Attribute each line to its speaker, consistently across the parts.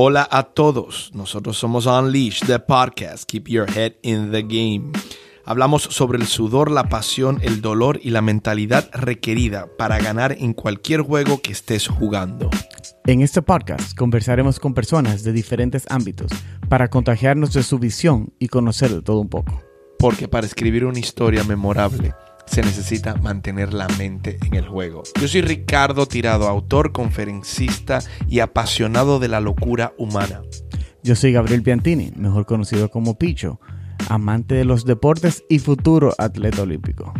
Speaker 1: Hola a todos, nosotros somos Unleash, the podcast, Keep Your Head in the Game. Hablamos sobre el sudor, la pasión, el dolor y la mentalidad requerida para ganar en cualquier juego que estés jugando.
Speaker 2: En este podcast conversaremos con personas de diferentes ámbitos para contagiarnos de su visión y conocer de todo un poco.
Speaker 1: Porque para escribir una historia memorable se necesita mantener la mente en el juego. Yo soy Ricardo Tirado, autor, conferencista y apasionado de la locura humana.
Speaker 2: Yo soy Gabriel Piantini, mejor conocido como Picho, amante de los deportes y futuro atleta olímpico.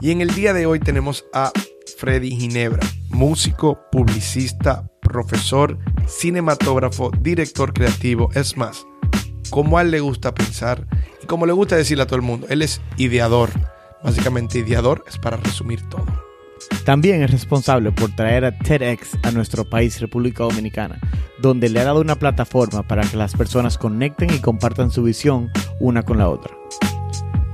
Speaker 1: Y en el día de hoy tenemos a Freddy Ginebra, músico, publicista, profesor, cinematógrafo, director creativo, es más, como a él le gusta pensar y como le gusta decirle a todo el mundo, él es ideador. Básicamente ideador es para resumir todo.
Speaker 2: También es responsable por traer a TEDx a nuestro país, República Dominicana, donde le ha dado una plataforma para que las personas conecten y compartan su visión una con la otra.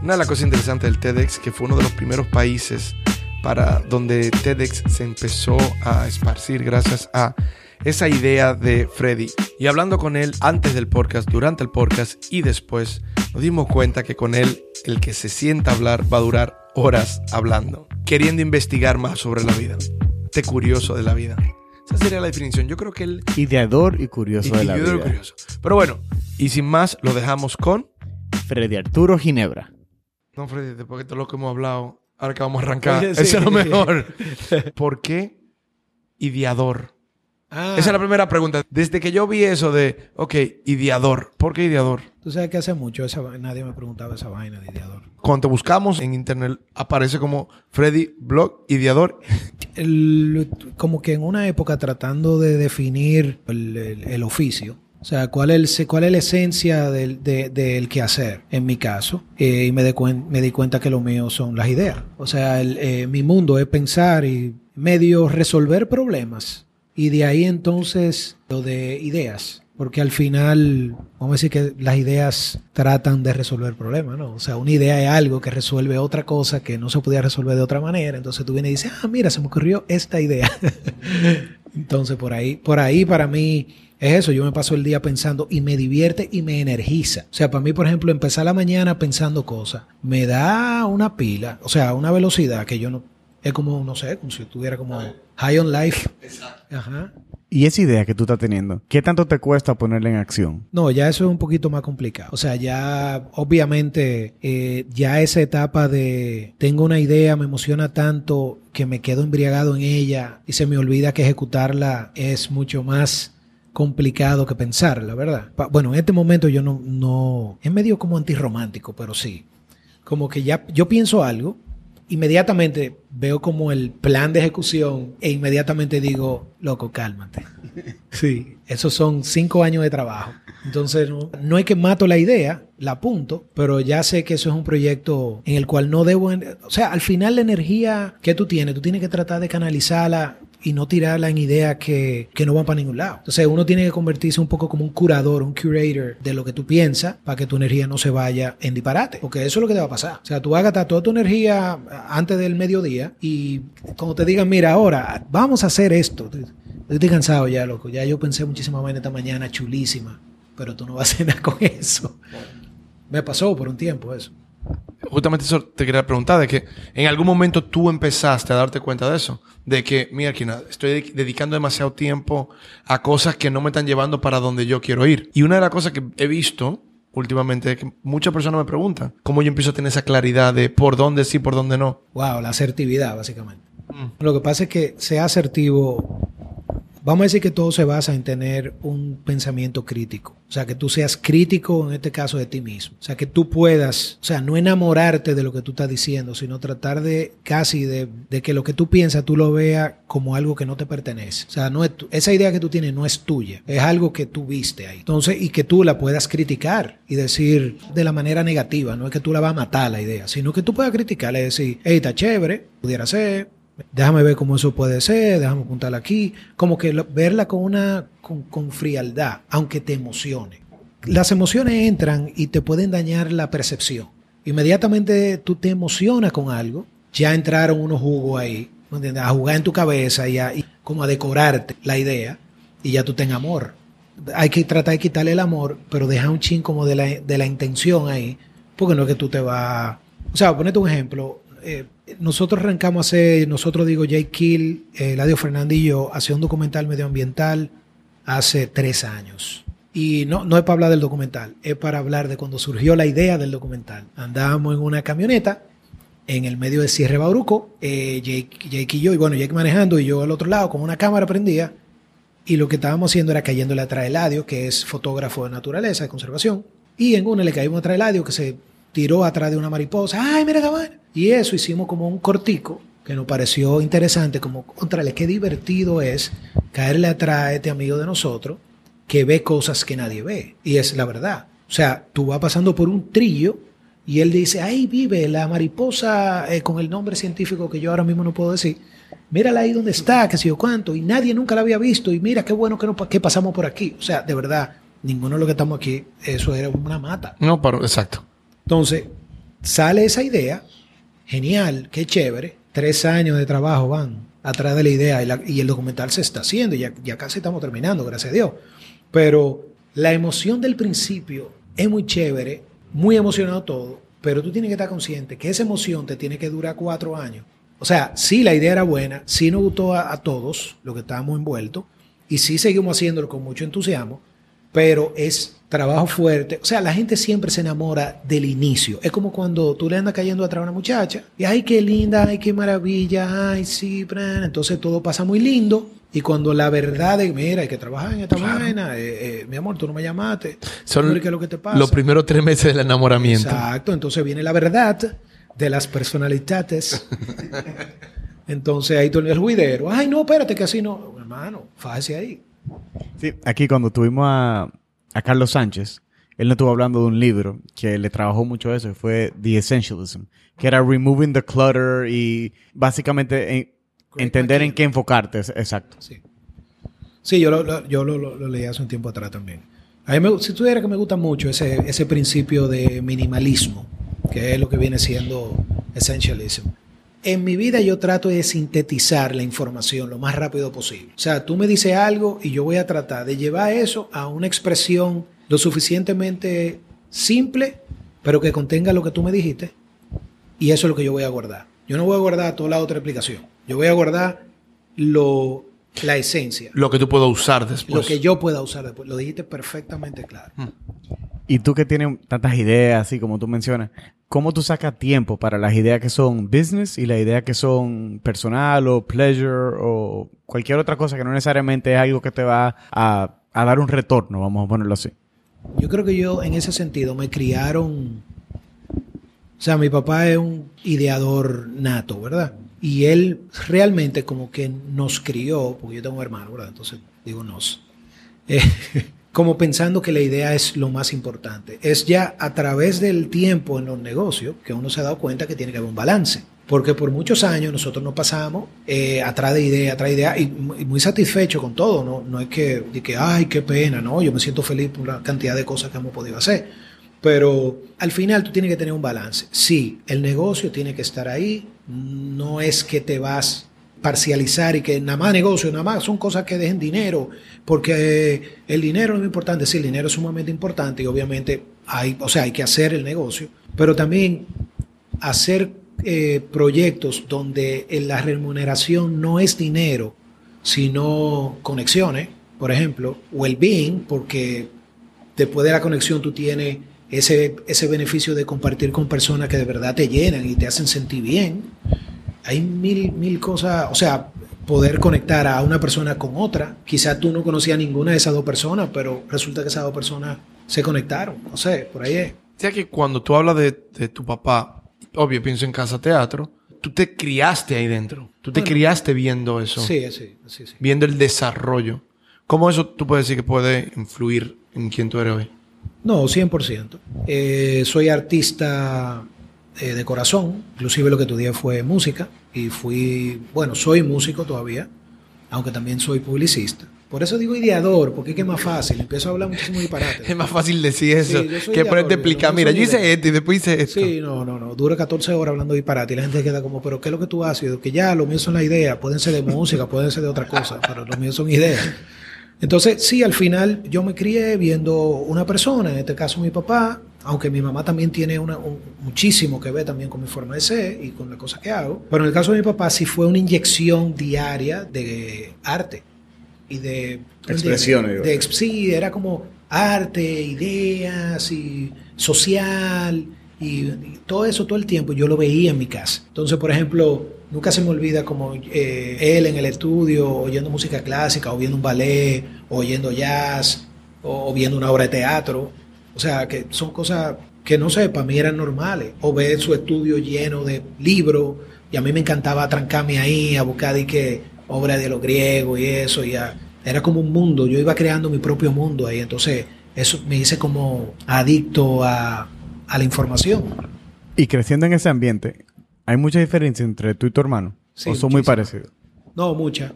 Speaker 1: Una de las cosas interesantes del TEDx, que fue uno de los primeros países para donde TEDx se empezó a esparcir gracias a esa idea de Freddy. Y hablando con él antes del podcast, durante el podcast y después, nos dimos cuenta que con él el que se sienta a hablar va a durar horas hablando, queriendo investigar más sobre la vida. Este curioso de la vida. Esa sería la definición. Yo creo que él...
Speaker 2: Ideador y curioso de la
Speaker 1: Ideador y
Speaker 2: vida.
Speaker 1: curioso. Pero bueno, y sin más, lo dejamos con...
Speaker 2: Freddy Arturo Ginebra.
Speaker 1: No, Freddy, después de todo lo que hemos hablado, ahora que vamos a arrancar,
Speaker 3: Oye, sí.
Speaker 1: eso es lo mejor. ¿Por qué ideador?
Speaker 3: Ah,
Speaker 1: Esa es la primera pregunta. Desde que yo vi eso de, ok, ideador. ¿Por qué ideador?
Speaker 3: Tú sabes que hace mucho esa, nadie me preguntaba esa vaina de ideador.
Speaker 1: Cuando te buscamos en internet, aparece como Freddy Blog Ideador.
Speaker 3: El- como que en una época tratando de definir el, el- el oficio, o sea, cuál es, cuál es la esencia del, de- del quehacer, en mi caso, eh, y me, de cuen- me di cuenta que lo mío son las ideas. O sea, el, eh, mi mundo es pensar y medio resolver problemas. Y de ahí entonces lo de ideas. Porque al final, vamos a decir que las ideas tratan de resolver problemas, ¿no? O sea, una idea es algo que resuelve otra cosa que no se podía resolver de otra manera. Entonces tú vienes y dices, ah, mira, se me ocurrió esta idea. Entonces por ahí, por ahí para mí es eso. Yo me paso el día pensando y me divierte y me energiza. O sea, para mí, por ejemplo, empezar la mañana pensando cosas me da una pila, o sea, una velocidad que yo no. Es como, no sé, como si estuviera como high on life. Ajá.
Speaker 2: Y esa idea que tú estás teniendo, ¿qué tanto te cuesta ponerla en acción?
Speaker 3: No, ya eso es un poquito más complicado. O sea, ya obviamente eh, ya esa etapa de tengo una idea, me emociona tanto que me quedo embriagado en ella y se me olvida que ejecutarla es mucho más complicado que pensarla, ¿verdad? Pa- bueno, en este momento yo no, no, es medio como antirromántico, pero sí. Como que ya yo pienso algo, inmediatamente veo como el plan de ejecución e inmediatamente digo, loco, cálmate. Sí, esos son cinco años de trabajo. Entonces, no, no es que mato la idea, la apunto, pero ya sé que eso es un proyecto en el cual no debo... o sea, al final la energía que tú tienes, tú tienes que tratar de canalizarla y no tirarla en ideas que, que no van para ningún lado. Entonces, uno tiene que convertirse un poco como un curador, un curator de lo que tú piensas para que tu energía no se vaya en disparate. Porque eso es lo que te va a pasar. O sea, tú vas a gastar toda tu energía antes del mediodía y cuando te digan, mira, ahora vamos a hacer esto. Yo estoy cansado ya, loco. Ya yo pensé muchísimas vainas esta mañana, chulísima. Pero tú no vas a nada con eso. Me pasó por un tiempo eso.
Speaker 1: Justamente eso te quería preguntar, de que en algún momento tú empezaste a darte cuenta de eso. De que, mira, Kina, estoy dedic- dedicando demasiado tiempo a cosas que no me están llevando para donde yo quiero ir. Y una de las cosas que he visto últimamente es que muchas personas me preguntan cómo yo empiezo a tener esa claridad de por dónde sí, por dónde no.
Speaker 3: Wow, la asertividad, básicamente. Lo que pasa es que sea asertivo, vamos a decir que todo se basa en tener un pensamiento crítico. O sea, que tú seas crítico, en este caso, de ti mismo. O sea, que tú puedas, o sea, no enamorarte de lo que tú estás diciendo, sino tratar de casi de, de que lo que tú piensas tú lo veas como algo que no te pertenece. O sea, no es tu- esa idea que tú tienes no es tuya, es algo que tú viste ahí. Entonces, y que tú la puedas criticar y decir de la manera negativa, no es que tú la vas a matar la idea, sino que tú puedas criticarla y decir, hey, está chévere, pudiera ser, déjame ver cómo eso puede ser, déjame apuntarla aquí, como que verla con una con, frialdad, aunque te emocione. Las emociones entran y te pueden dañar la percepción. Inmediatamente tú te emocionas con algo, ya entraron unos jugos ahí, ¿me entiendes? a jugar en tu cabeza y, a, como a decorarte la idea. y ya tú tengas amor. Hay que tratar de quitarle el amor, pero deja un chin como de la, de la intención ahí, porque no es que tú te vas... O sea, ponete un ejemplo. Eh, nosotros arrancamos a hacer, nosotros digo, Jake Kill, eh, Eladio Fernández y yo, hacer un documental medioambiental hace tres años. Y no, no es para hablar del documental, es para hablar de cuando surgió la idea del documental. Andábamos en una camioneta en el medio de Cierre Bauruco, eh, Jake, Jake, y yo, y bueno, Jake manejando y yo al otro lado con una cámara prendida. Y lo que estábamos haciendo era cayéndole atrás a Eladio, que es fotógrafo de naturaleza, de conservación. Y en una le caímos atrás a Eladio, que se tiró atrás de una mariposa. ¡Ay, mira esta Y eso hicimos como un cortico que nos pareció interesante, como, contrale, qué divertido es caerle atrás a este amigo de nosotros que ve cosas que nadie ve. Y es la verdad. O sea, tú vas pasando por un trillo y él dice, ahí vive la mariposa eh, con el nombre científico que yo ahora mismo no puedo decir. Mírala ahí donde está, que sé yo cuánto. Y nadie nunca la había visto. Y mira qué bueno que, no, que pasamos por aquí. O sea, de verdad, ninguno de los que estamos aquí, eso era una mata.
Speaker 1: No, pero exacto.
Speaker 3: Entonces, sale esa idea. Genial, qué chévere. Tres años de trabajo van atrás de la idea y, el documental se está haciendo. Ya, ya casi estamos terminando, gracias a Dios. Pero la emoción del principio es muy chévere, muy emocionado todo, pero tú tienes que estar consciente que esa emoción te tiene que durar cuatro años. O sea, sí la idea era buena, sí nos gustó a, a todos los que estábamos envueltos, y sí seguimos haciéndolo con mucho entusiasmo, pero es trabajo fuerte. O sea, la gente siempre se enamora del inicio. Es como cuando tú le andas cayendo atrás a una muchacha y, ay, qué linda, ay, qué maravilla, ay, sí, entonces todo pasa muy lindo. Y cuando la verdad es, mira, hay que trabajar en esta vaina, eh, eh, mi amor, tú no me llamaste.
Speaker 1: Son lo que te pasa. los primeros tres meses del enamoramiento.
Speaker 3: Exacto, entonces viene la verdad de las personalidades. entonces ahí tú el juidero. Ay, no, espérate, que así no. Hermano, fájese ahí.
Speaker 2: Sí, aquí cuando tuvimos a, a Carlos Sánchez, él no estuvo hablando de un libro que le trabajó mucho eso, fue The Essentialism, que era Removing the Clutter y básicamente entender en qué enfocarte, exacto.
Speaker 3: Sí, sí yo, lo, yo lo, leí hace un tiempo atrás también. A mí me, si tuviera que me gusta mucho ese, ese principio de minimalismo, que es lo que viene siendo Essentialism. En mi vida yo trato de sintetizar la información lo más rápido posible. O sea, tú me dices algo y yo voy a tratar de llevar eso a una expresión lo suficientemente simple, pero que contenga lo que tú me dijiste. Y eso es lo que yo voy a guardar. Yo no voy a guardar toda la otra explicación. Yo voy a guardar lo, la esencia.
Speaker 1: Lo que tú puedas usar después.
Speaker 3: Lo que yo pueda usar después. Lo dijiste perfectamente claro. Hmm.
Speaker 2: Y tú que tienes tantas ideas, así como tú mencionas, ¿cómo tú sacas tiempo para las ideas que son business y las ideas que son personal o pleasure o cualquier otra cosa que no necesariamente es algo que te va a, a dar un retorno, vamos a ponerlo así?
Speaker 3: Yo creo que yo en ese sentido me criaron, o sea, mi papá es un ideador nato, ¿verdad? Y él realmente como que nos crió, porque yo tengo un hermano, ¿verdad? Entonces digo nos. Eh, como pensando que la idea es lo más importante. Es ya a través del tiempo en los negocios que uno se ha dado cuenta que tiene que haber un balance. Porque por muchos años nosotros nos pasamos eh, atrás de idea, atrás de idea, y, muy satisfecho con todo. No, no es que, de que, ay, qué pena, no, yo me siento feliz por la cantidad de cosas que hemos podido hacer. Pero al final tú tienes que tener un balance. Sí, el negocio tiene que estar ahí. No es que te vas parcializar y que nada más negocio, nada más son cosas que dejen dinero, porque el dinero es muy importante, sí, el dinero es sumamente importante y obviamente hay, o sea, hay que hacer el negocio, pero también hacer eh, proyectos donde la remuneración no es dinero, sino conexiones, por ejemplo, o el bien, porque después de la conexión tú tienes ese, ese beneficio de compartir con personas que de verdad te llenan y te hacen sentir bien hay mil, mil cosas, o sea, poder conectar a una persona con otra. Quizás tú no conocías ninguna de esas dos personas, pero resulta que esas dos personas se conectaron. No sé, por ahí es.
Speaker 1: O sea que cuando tú hablas de, tu papá, obvio, pienso en Casa Teatro, tú te criaste ahí dentro. Tú te criaste viendo eso.
Speaker 3: Sí, sí, sí, sí.
Speaker 1: Viendo el desarrollo. ¿Cómo eso tú puedes decir que puede influir en quién tú eres hoy?
Speaker 3: No, 100%. Eh, soy artista eh, de corazón, inclusive lo que estudié fue música y fui, bueno, soy músico todavía, aunque también soy publicista. Por eso digo ideador, porque es que es más fácil. Empiezo a hablar muchísimo disparate.
Speaker 1: es más fácil decir eso que ponerte a explicar. Mira, yo hice esto y después hice esto.
Speaker 3: Sí, no, no, no. Dura 14 horas hablando disparate y la gente queda como, ¿pero qué es lo que tú haces? Que ya, lo mío son las ideas. Pueden ser de música, pueden ser de otra cosa, pero lo mío son ideas. Entonces, sí, al final yo me crié viendo una persona, en este caso mi papá, aunque mi mamá también tiene una, un- muchísimo que ver también con mi forma de ser y con las cosas que hago, pero en el caso de mi papá sí fue una inyección diaria de arte y de... ¿tú me
Speaker 2: Expresiones.
Speaker 3: De ex- sí, era como arte, ideas y social y, y todo eso todo el tiempo yo lo veía en mi casa. Entonces, por ejemplo, nunca se me olvida como eh, él en el estudio oyendo música clásica, o viendo un ballet, o oyendo jazz, o, o viendo una obra de teatro. O sea, que son cosas que no sé, para mí eran normales. O ver su estudio lleno de libros, y a mí me encantaba atrancarme ahí a buscar de que obra de los griegos y eso, y a- era como un mundo. Yo iba creando mi propio mundo ahí, entonces eso me hice como adicto a, a la información.
Speaker 2: Y creciendo en ese ambiente, ¿hay mucha diferencia entre tú y tu hermano?
Speaker 3: Sí,
Speaker 2: ¿O son muy parecidos?
Speaker 3: No, mucha.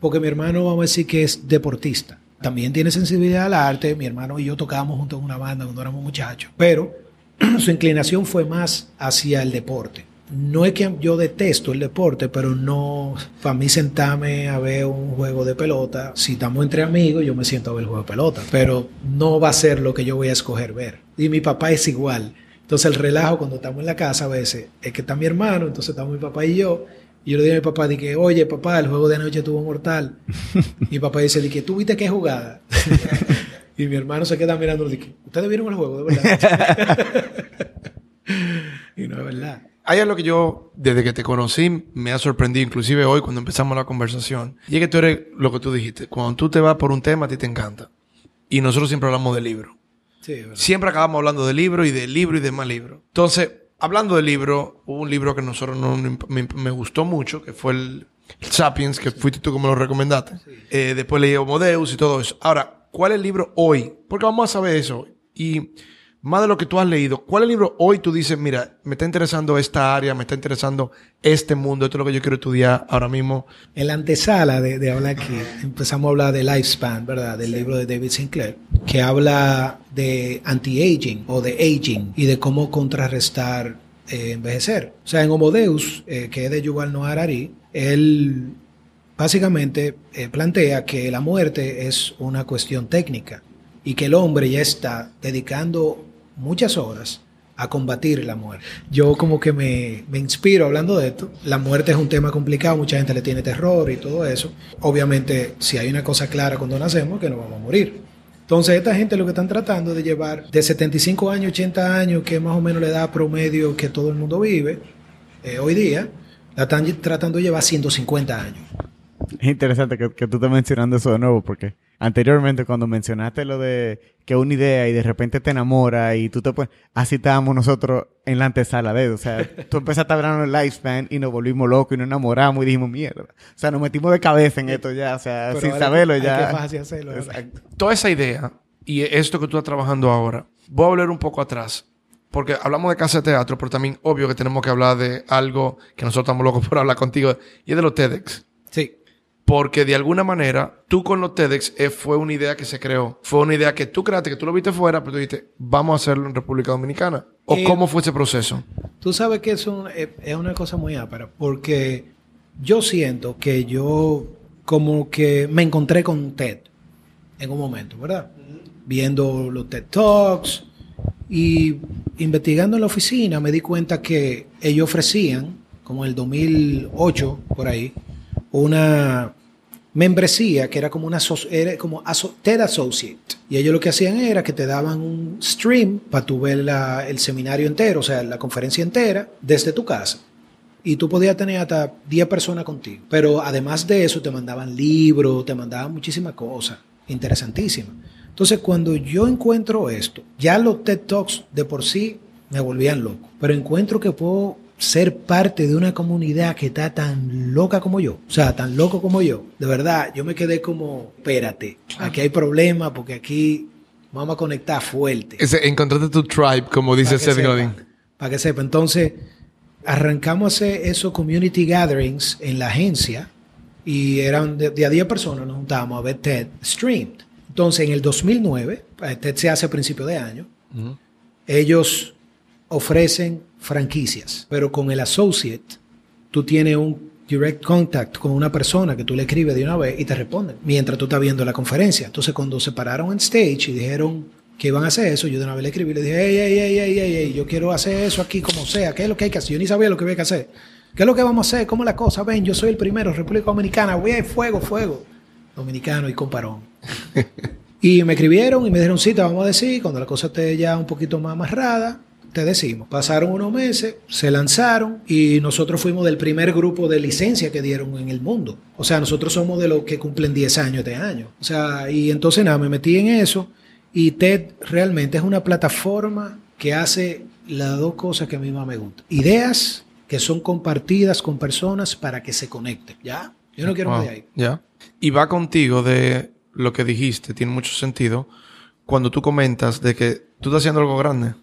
Speaker 3: Porque mi hermano, vamos a decir que es deportista. También tiene sensibilidad al arte. Mi hermano y yo tocábamos juntos en una banda cuando éramos muchachos. Pero su inclinación fue más hacia el deporte. No es que yo detesto el deporte, pero no, para mí sentarme a ver un juego de pelota, si estamos entre amigos, yo me siento a ver el juego de pelota, pero no va a ser lo que yo voy a escoger ver. Y mi papá es igual. Entonces el relajo cuando estamos en la casa a veces es que está mi hermano, entonces estamos mi papá y yo, y yo le digo a mi papá, dije, oye papá, el juego de anoche estuvo mortal. y mi papá dice, dije, ¿tú viste qué jugada? y mi hermano se queda mirando y dice, ¿ustedes vieron el juego de verdad? y no es verdad.
Speaker 1: Hay algo que yo, desde que te conocí, me ha sorprendido, inclusive hoy cuando empezamos la conversación. Y es que tú eres lo que tú dijiste. Cuando tú te vas por un tema, a ti te encanta. Y nosotros siempre hablamos de libro.
Speaker 3: Sí.
Speaker 1: Siempre acabamos hablando de libro y de libro y de más libro. Entonces, hablando de libro, hubo un libro que nosotros no, me, me gustó mucho, que fue el, el Sapiens, que fuiste tú como lo recomendaste. Eh, después leí Homo Deus y todo eso. Ahora, ¿cuál es el libro hoy? Porque vamos a saber eso. Y más de lo que tú has leído, ¿cuál es el libro hoy tú dices, mira, me está interesando esta área, me está interesando este mundo, esto es lo que yo quiero estudiar ahora mismo?
Speaker 3: En la antesala de, de hablar aquí, empezamos a hablar de Lifespan, ¿verdad? Del libro de David Sinclair, que habla de anti-aging o de aging y de cómo contrarrestar eh, envejecer. O sea, en Homo Deus, eh, que es de Yuval Noah Harari, él básicamente eh, plantea que la muerte es una cuestión técnica y que el hombre ya está dedicando muchas horas a combatir la muerte. Yo como que me, me inspiro hablando de esto. La muerte es un tema complicado, mucha gente le tiene terror y todo eso. Obviamente, si hay una cosa clara cuando nacemos, que nos vamos a morir. Entonces, esta gente lo que están tratando de llevar de 75 años, 80 años, que es más o menos la edad promedio que todo el mundo vive eh, hoy día, la están tratando de llevar 150 años.
Speaker 2: Es interesante que, que tú estés mencionando eso de nuevo, porque anteriormente cuando mencionaste lo de que una idea y de repente te enamora y tú te pones... Así estábamos nosotros en la antesala de eso. O sea, tú empezaste a hablar el lifespan y nos volvimos locos y nos enamoramos y dijimos, mierda. O sea, nos metimos de cabeza en esto ya. O sea,
Speaker 3: Pero
Speaker 2: sin
Speaker 3: ahora
Speaker 2: saberlo
Speaker 3: hay
Speaker 2: ya.
Speaker 3: que fácil hacerlo.
Speaker 2: Exacto.
Speaker 1: toda esa idea y esto que tú estás trabajando ahora, voy a volver un poco atrás. Porque hablamos de casa de teatro, pero también obvio que tenemos que hablar de algo que nosotros estamos locos por hablar contigo, y es de los TEDx.
Speaker 3: Sí.
Speaker 1: Porque de alguna manera, tú con los TEDx eh, fue una idea que se creó. Fue una idea que tú creaste, que tú lo viste fuera, pero tú dijiste, vamos a hacerlo en República Dominicana. ¿O
Speaker 3: Eh,
Speaker 1: cómo fue ese proceso?
Speaker 3: Tú sabes que eso es es una cosa muy ápera, porque yo siento que yo como que me encontré con TED en un momento, ¿verdad? Viendo los TED Talks y investigando en la oficina me di cuenta que ellos ofrecían, como en el 2008, por ahí, una membresía que era como una como TED Associate. Y ellos lo que hacían era que te daban un stream para tu ver el seminario entero, o sea, la conferencia entera, desde tu casa. Y tú podías tener hasta 10 personas contigo. Pero además de eso, te mandaban libros, te mandaban muchísimas cosas interesantísimas. Entonces, cuando yo encuentro esto, ya los TED Talks de por sí me volvían loco. Pero encuentro que puedo ser parte de una comunidad que está tan loca como yo. O sea, tan loco como yo. De verdad, yo me quedé como, espérate, aquí hay problemas porque aquí vamos a conectar fuerte.
Speaker 1: Ese, encontraste tu tribe, como dice Seth Godin.
Speaker 3: Para que sepa. Entonces, arrancamos a hacer esos community gatherings en la agencia y eran de, de a 10 personas nos juntábamos a ver TED streamed. Entonces, en el 2009, eh, TED se hace a principio de año, ellos ofrecen franquicias, pero con el associate tú tienes un direct contact con una persona que tú le escribes de una vez y te responden mientras tú estás viendo la conferencia. Entonces, cuando se pararon en stage y dijeron que iban a hacer eso, yo de una vez le escribí y le dije, hey, hey, hey, hey, hey, hey, yo quiero hacer eso aquí como sea, ¿qué es lo que hay que hacer? Yo ni sabía lo que había que hacer. ¿Qué es lo que vamos a hacer? ¿Cómo es la cosa? Ven, yo soy el primero, República Dominicana, voy a fuego, fuego. Dominicano y comparón. y me escribieron y me dijeron, sí, te vamos a decir, cuando la cosa esté ya un poquito más amarrada, te decimos. Pasaron unos meses, se lanzaron y nosotros fuimos del primer grupo de licencia que dieron en el mundo. O sea, nosotros somos de los que cumplen 10 años de año. O sea, y entonces nada, me metí en eso y TED realmente es una plataforma que hace las dos cosas que a mí más me gustan. Ideas que son compartidas con personas para que se conecten. ¿Ya? Yo no quiero
Speaker 1: Wow,
Speaker 3: más de ahí.
Speaker 1: Ya. Y va contigo de lo que dijiste, tiene mucho sentido. Cuando tú comentas de que tú estás haciendo algo grande,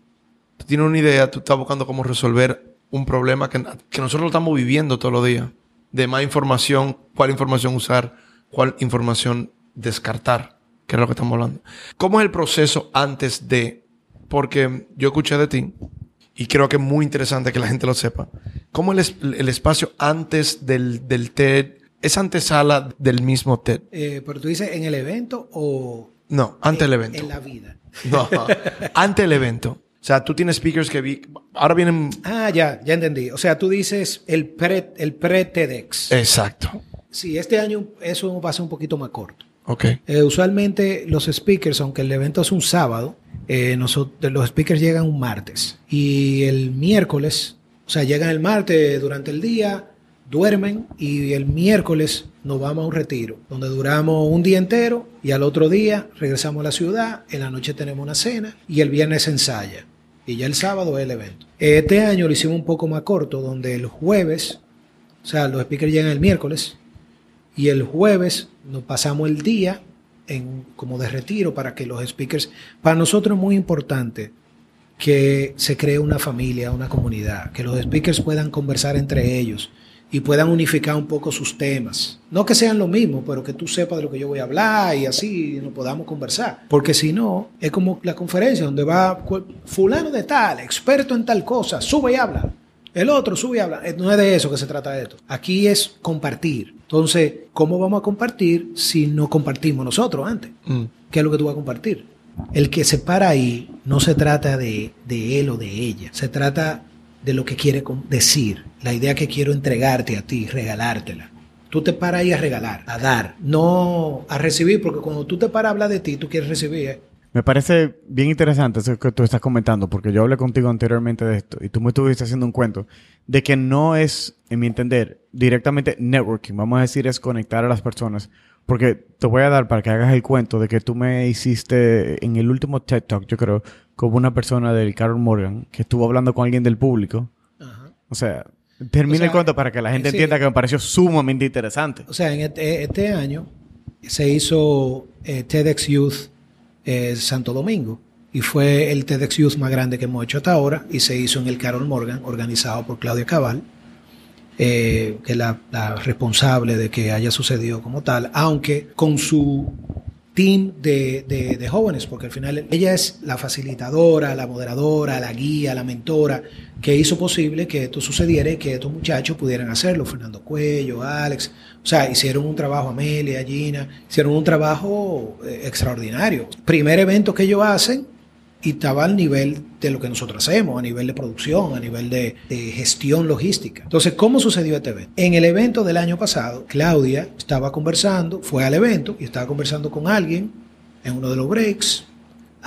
Speaker 1: tú tienes una idea, tú estás buscando cómo resolver un problema que, que nosotros lo estamos viviendo todos los días. De más información, cuál información usar, cuál información descartar, que es lo que estamos hablando. ¿Cómo es el proceso antes de? Porque yo escuché de ti y creo que es muy interesante que la gente lo sepa. ¿Cómo el, es- el espacio antes del, del TED es antesala del mismo TED?
Speaker 3: Eh, pero tú dices en el evento o
Speaker 1: No, ante
Speaker 3: en,
Speaker 1: el evento.
Speaker 3: en la vida.
Speaker 1: No, ante el evento. O sea, tú tienes speakers que vi. Ahora vienen.
Speaker 3: Ah, ya, ya entendí. O sea, tú dices el pre, el pre TEDx.
Speaker 1: Exacto.
Speaker 3: Sí, este año eso va a ser un poquito más corto.
Speaker 1: Ok.
Speaker 3: Eh, usualmente los speakers, aunque el evento es un sábado, eh, nosotros, los speakers llegan un martes. Y el miércoles, o sea, llegan el martes durante el día, duermen y el miércoles nos vamos a un retiro, donde duramos un día entero y al otro día regresamos a la ciudad, en la noche tenemos una cena y el viernes se ensaya. Y ya el sábado es el evento. Este año lo hicimos un poco más corto, donde el jueves, o sea, los speakers llegan el miércoles, y el jueves nos pasamos el día en, como de retiro para que los speakers, para nosotros es muy importante que se cree una familia, una comunidad, que los speakers puedan conversar entre ellos y puedan unificar un poco sus temas. No que sean lo mismo, pero que tú sepas de lo que yo voy a hablar y así nos podamos conversar. Porque si no, es como la conferencia donde va fulano de tal, experto en tal cosa, sube y habla. El otro sube y habla. Eh, No es de eso que se trata esto. Aquí es compartir. Entonces, ¿cómo vamos a compartir si no compartimos nosotros antes?
Speaker 1: Mm.
Speaker 3: ¿Qué es lo que tú vas a compartir? El que se para ahí no se trata de, de él o de ella. Se trata de lo que quiere decir. La idea que quiero entregarte a ti, regalártela. Tú te paras ahí a regalar, a dar, no a recibir, porque cuando tú te paras a hablar de ti, tú quieres recibir. ¿eh?
Speaker 2: Me parece bien interesante eso que tú estás comentando, porque yo hablé contigo anteriormente de esto y tú me estuviste haciendo un cuento de que no es, en mi entender, directamente networking, vamos a decir, es conectar a las personas. Porque te voy a dar para que hagas el cuento de que tú me hiciste en el último TED Talk, yo creo, como una persona del Carol Morgan que estuvo hablando con alguien del público.
Speaker 3: Ajá.
Speaker 2: O sea, termina
Speaker 3: O sea,
Speaker 2: el cuento para que la gente
Speaker 3: sí.
Speaker 2: entienda que me pareció sumamente interesante.
Speaker 3: O sea, en este, este año se hizo eh, TEDx Youth eh, Santo Domingo y fue el TEDx Youth más grande que hemos hecho hasta ahora y se hizo en el Carol Morgan, organizado por Claudia Cabal, eh, que la, la responsable de que haya sucedido como tal, aunque con su team de, de- de jóvenes, porque al final ella es la facilitadora, la moderadora, la guía, la mentora, que hizo posible que esto sucediera y que estos muchachos pudieran hacerlo. Fernando Cuello, Alex, o sea, hicieron un trabajo, Amelia, Gina, hicieron un trabajo eh, extraordinario. Primer evento que ellos hacen y estaba al nivel de lo que nosotros hacemos, a nivel de producción, a nivel de, gestión logística. Entonces, ¿cómo sucedió este evento? En el evento del año pasado, Claudia estaba conversando, fue al evento y estaba conversando con alguien en uno de los breaks.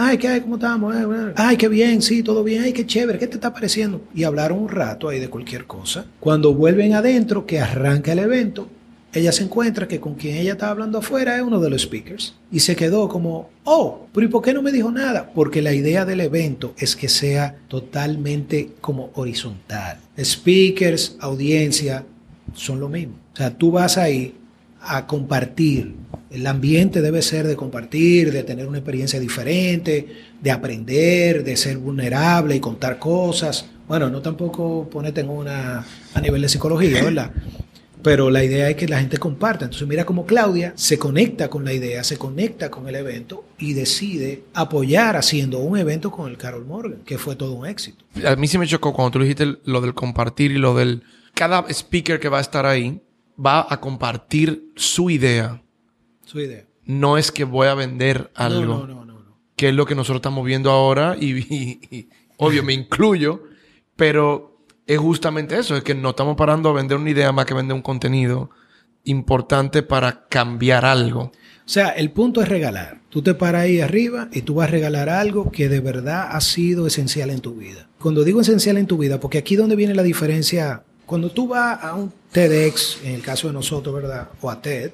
Speaker 3: Ay, ¿qué hay? ¿Cómo estamos? Ay, qué bien, sí, todo bien. Ay, qué chévere, ¿qué te está pareciendo? Y hablaron un rato ahí de cualquier cosa. Cuando vuelven adentro, que arranca el evento, ella se encuentra que con quien ella estaba hablando afuera es uno de los speakers. Y se quedó como, oh, pero ¿y por qué no me dijo nada? Porque la idea del evento es que sea totalmente como horizontal. Speakers, audiencia, son lo mismo. O sea, tú vas ahí a compartir. El ambiente debe ser de compartir, de tener una experiencia diferente, de aprender, de ser vulnerable y contar cosas. Bueno, no tampoco ponerte en una a nivel de psicología, ¿verdad? Pero la idea es que la gente comparta. Entonces mira cómo Claudia se conecta con la idea, se conecta con el evento y decide apoyar haciendo un evento con el Carol Morgan, que fue todo un éxito.
Speaker 1: A mí sí me chocó cuando tú dijiste lo del compartir y lo del... Cada speaker que va a estar ahí va a compartir su idea.
Speaker 3: Su idea.
Speaker 1: No es que voy a vender algo.
Speaker 3: No, no, no, no, no.
Speaker 1: Que es lo que nosotros estamos viendo ahora. Y, y- y, obvio, me incluyo. Pero es justamente eso. Es que no estamos parando a vender una idea más que vender un contenido importante para cambiar algo.
Speaker 3: O sea, el punto es regalar. Tú te paras ahí arriba y tú vas a regalar algo que de verdad ha sido esencial en tu vida. Cuando digo esencial en tu vida, porque aquí donde viene la diferencia, cuando tú vas a un TEDx, en el caso de nosotros, ¿verdad? O a TED,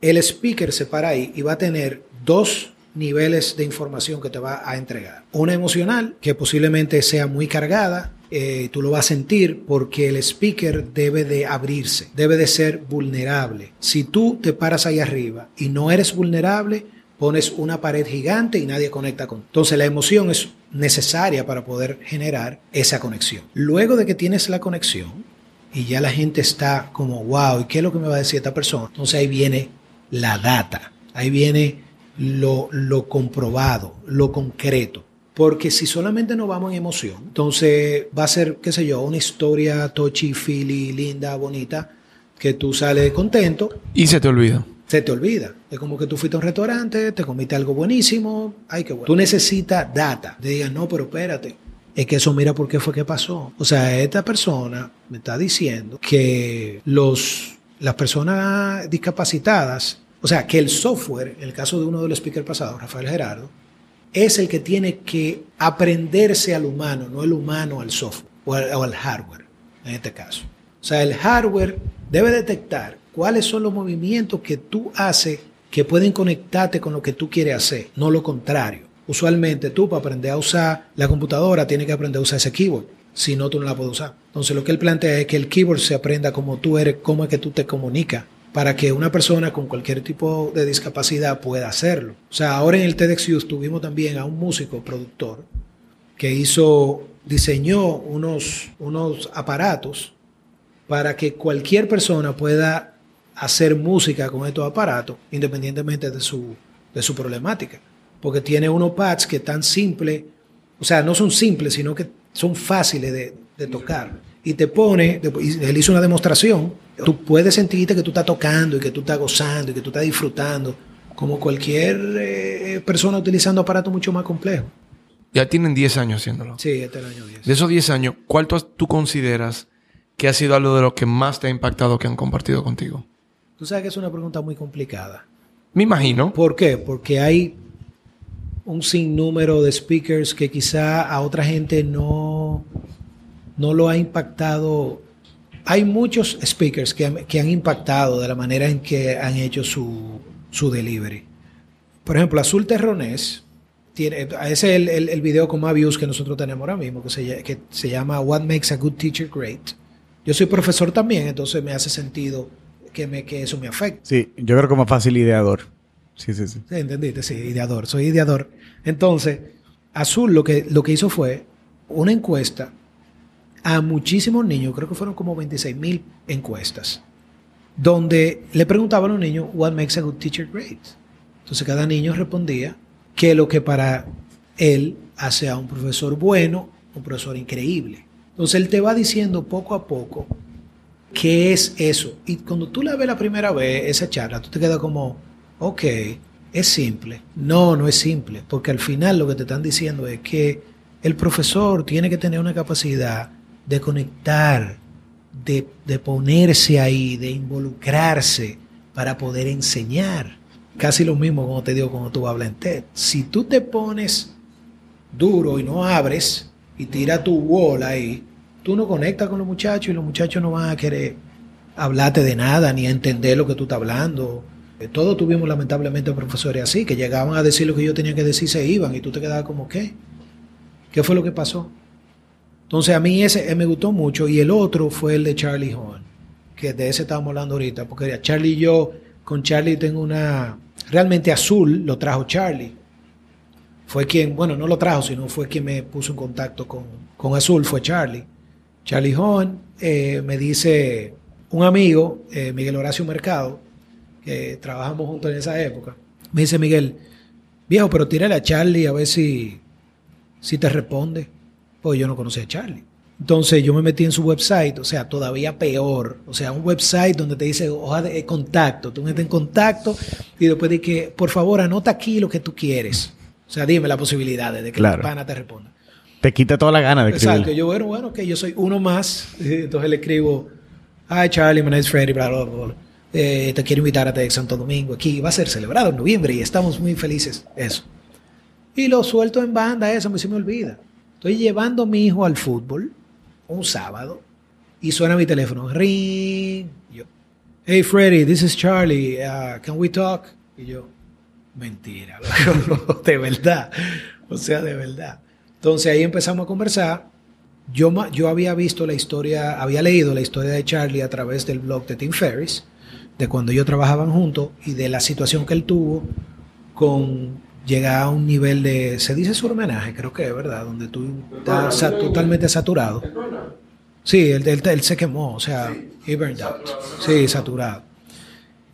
Speaker 3: el speaker se para ahí y va a tener dos niveles de información que te va a entregar. Una emocional, que posiblemente sea muy cargada, eh, tú lo vas a sentir porque el speaker debe de abrirse, debe de ser vulnerable. Si tú te paras ahí arriba y no eres vulnerable, pones una pared gigante y nadie conecta con. Entonces la emoción es necesaria para poder generar esa conexión. Luego de que tienes la conexión y ya la gente está como, wow, ¿y qué es lo que me va a decir esta persona? Entonces ahí viene la data, ahí viene lo, lo comprobado, lo concreto. Porque si solamente nos vamos en emoción, entonces va a ser, qué sé yo, una historia tochi, fili, linda, bonita, que tú sales contento,
Speaker 1: Y se te olvida.
Speaker 3: se te olvida. Es como que tú fuiste a un restaurante, te comiste algo buenísimo, ay, qué bueno. Tú necesitas data. Te digan, no, pero espérate. Es que eso mira por qué fue que pasó. O sea, esta persona me está diciendo que los, las personas discapacitadas, o sea, que el software, en el caso de uno de los speakers pasados, Rafael Gerardo, es el que tiene que aprenderse al humano, no el humano al software o al, hardware, en este caso. O sea, el hardware debe detectar cuáles son los movimientos que tú haces que pueden conectarte con lo que tú quieres hacer, no lo contrario. Usualmente tú para aprender a usar la computadora tienes que aprender a usar ese keyboard, si no tú no la puedes usar. Entonces lo que él plantea es que el keyboard se aprenda como tú eres, cómo es que tú te comunicas, para que una persona con cualquier tipo de discapacidad pueda hacerlo. O sea, ahora en el TEDx Youth tuvimos también a un músico productor que hizo, diseñó unos, unos aparatos para que cualquier persona pueda hacer música con estos aparatos, independientemente de su, de su problemática. Porque tiene unos pads que tan simples, o sea, no son simples, sino que son fáciles de, de tocar. Y te pone, y él hizo una demostración, tú puedes sentirte que tú estás tocando y que tú estás gozando y que tú estás disfrutando, como cualquier eh, persona utilizando aparatos mucho más complejos.
Speaker 1: Ya tienen 10 años haciéndolo.
Speaker 3: Sí, este es el año 10.
Speaker 1: De esos 10 años, ¿cuál tú, tú consideras que ha sido algo de lo que más te ha impactado que han compartido contigo?
Speaker 3: Tú sabes que es una pregunta muy complicada.
Speaker 1: Me imagino.
Speaker 3: ¿Por qué? Porque hay un sinnúmero de speakers que quizá a otra gente no, no lo ha impactado. Hay muchos speakers que han, que han impactado de la manera en que han hecho su, su delivery. Por ejemplo, Azul Terronés, tiene, ese es el, el, el, video con más views que nosotros tenemos ahora mismo, que se, que se llama What Makes a Good Teacher Great. Yo soy profesor también, entonces me hace sentido que, me, que eso me afecte.
Speaker 2: Sí, yo creo que más fácil ideador. Sí, sí, sí.
Speaker 3: Sí, entendiste, sí, ideador, soy ideador. Entonces, Azul lo que, lo que hizo fue una encuesta a muchísimos niños, creo que fueron como 26 mil encuestas, donde le preguntaban a los niños, what makes a good teacher great? Entonces cada niño respondía que lo que para él hace a un profesor bueno, un profesor increíble. Entonces él te va diciendo poco a poco qué es eso. Y cuando tú la ves la primera vez, esa charla, tú te quedas como, ok, es simple. No, no es simple, porque al final lo que te están diciendo es que el profesor tiene que tener una capacidad de conectar, de, de ponerse ahí, de involucrarse para poder enseñar. Casi lo mismo como te digo cuando tú hablas en TED. Si tú te pones duro y no abres y tira tu wall ahí, tú no conectas con los muchachos y los muchachos no van a querer hablarte de nada ni a entender lo que tú estás hablando. Todos tuvimos lamentablemente profesores así, que llegaban a decir lo que yo tenía que decir, se iban y tú te quedabas como, ¿qué? ¿Qué fue lo que pasó? Entonces a mí ese me gustó mucho y el otro fue el de Charlie Horn, que de ese estábamos hablando ahorita, porque Charlie y yo, con Charlie tengo una... Realmente Azul lo trajo Charlie. Fue quien, bueno, no lo trajo, sino fue quien me puso en contacto con, con Azul, fue Charlie. Charlie Horn eh, me dice un amigo, eh, Miguel Horacio Mercado, que trabajamos juntos en esa época, me dice Miguel, viejo, pero tírale a Charlie a ver si, si te responde. Pues yo no conocía a Charlie. Entonces yo me metí en su website, o sea, todavía peor. O sea, un website donde te dice hoja de contacto. Tú metes en contacto y después de que, por favor, anota aquí lo que tú quieres. O sea, dime la posibilidad de que
Speaker 2: Claro.
Speaker 3: la pana te responda.
Speaker 2: Te quita toda la gana de escribir.
Speaker 3: Exacto. Yo, bueno, bueno, que yo soy uno más. Entonces le escribo, Hi Charlie, my name is Freddy, bla, bla, bla. Eh, te quiero invitar a TEDx Santo Domingo. Aquí va a ser celebrado en noviembre y estamos muy felices. Eso. Y lo suelto en banda, eso me se me olvida. Estoy llevando a mi hijo al fútbol un sábado y suena mi teléfono. Ring. Y Yo, hey Freddy, this is Charlie. Uh, can we talk? Y yo, mentira, de verdad. O sea, de verdad. Entonces ahí empezamos a conversar. Yo, yo había visto la historia, había leído la historia de Charlie a través del blog de Tim Ferriss, de cuando ellos trabajaban juntos y de la situación que él tuvo con llegar a un nivel de, se dice su homenaje, creo que es verdad, donde tú estás totalmente saturado. Sí, él- él se quemó, o sea, he burned out. Sí, saturado.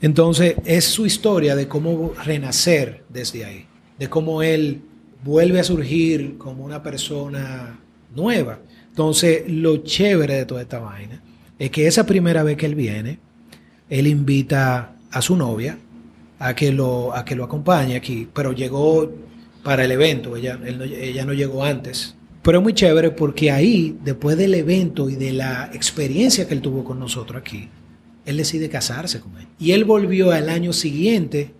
Speaker 3: Entonces, es su historia de cómo renacer desde ahí, de cómo él vuelve a surgir como una persona nueva. Entonces, lo chévere de toda esta vaina es que esa primera vez que él viene, él invita a su novia a que lo, a que lo acompañe aquí, pero llegó para el evento, ella, él no- ella no llegó antes. Pero es muy chévere porque ahí, después del evento y de la experiencia que él tuvo con nosotros aquí, él decide casarse con él. Y él volvió al año siguiente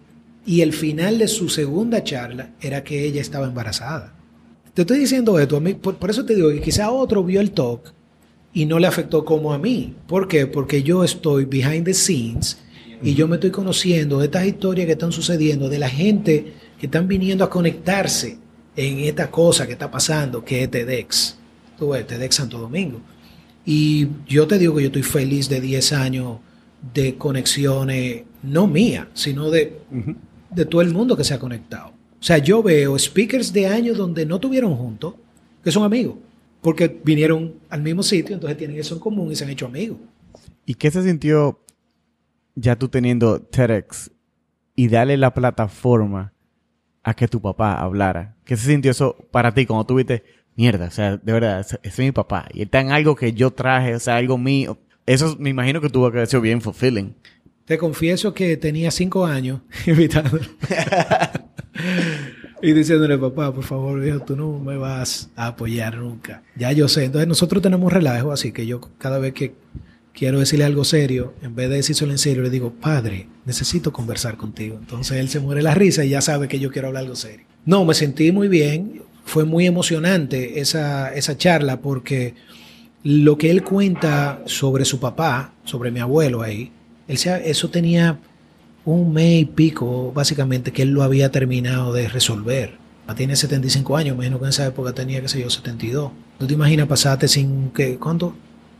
Speaker 3: y el final de su segunda charla era que ella estaba embarazada. Te estoy diciendo esto, por, por eso te digo que quizá otro vio el talk y no le afectó como a mí. ¿Por qué? Porque yo estoy behind the scenes y yo me estoy conociendo de estas historias que están sucediendo, de la gente que están viniendo a conectarse en esta cosa que está pasando, que es TEDx. Tú ves, TEDx Santo Domingo. Y yo te digo que yo estoy feliz de 10 años de conexiones, no mía, sino de, de todo el mundo que se ha conectado. O sea, yo veo speakers de años donde no tuvieron juntos, que son amigos, porque vinieron al mismo sitio, entonces tienen eso en común y se han hecho amigos.
Speaker 2: ¿Y qué se sintió ya tú teniendo TEDx y darle la plataforma a que tu papá hablara? ¿Qué se sintió eso para ti cuando tuviste, mierda, o sea, de verdad, es mi papá y está en algo que yo traje, o sea, algo mío? Eso me imagino que tuvo que haber sido bien fulfilling.
Speaker 3: Te confieso que tenía cinco años invitándolo. y diciéndole, papá, por favor, viejo, tú no me vas a apoyar nunca. Ya yo sé. Entonces nosotros tenemos relajo, así que yo cada vez que quiero decirle algo serio, en vez de decírselo en serio, le digo, padre, necesito conversar contigo. Entonces él se muere la risa y ya sabe que yo quiero hablar algo serio. No, me sentí muy bien. Fue muy emocionante esa, esa charla porque lo que él cuenta sobre su papá, sobre mi abuelo ahí, él se- eso tenía un mes y pico, básicamente, que él lo había terminado de resolver. Tiene 75 años, imagino que en esa época tenía, qué sé yo, 72. ¿Tú te imaginas pasarte sin, que, cuánto?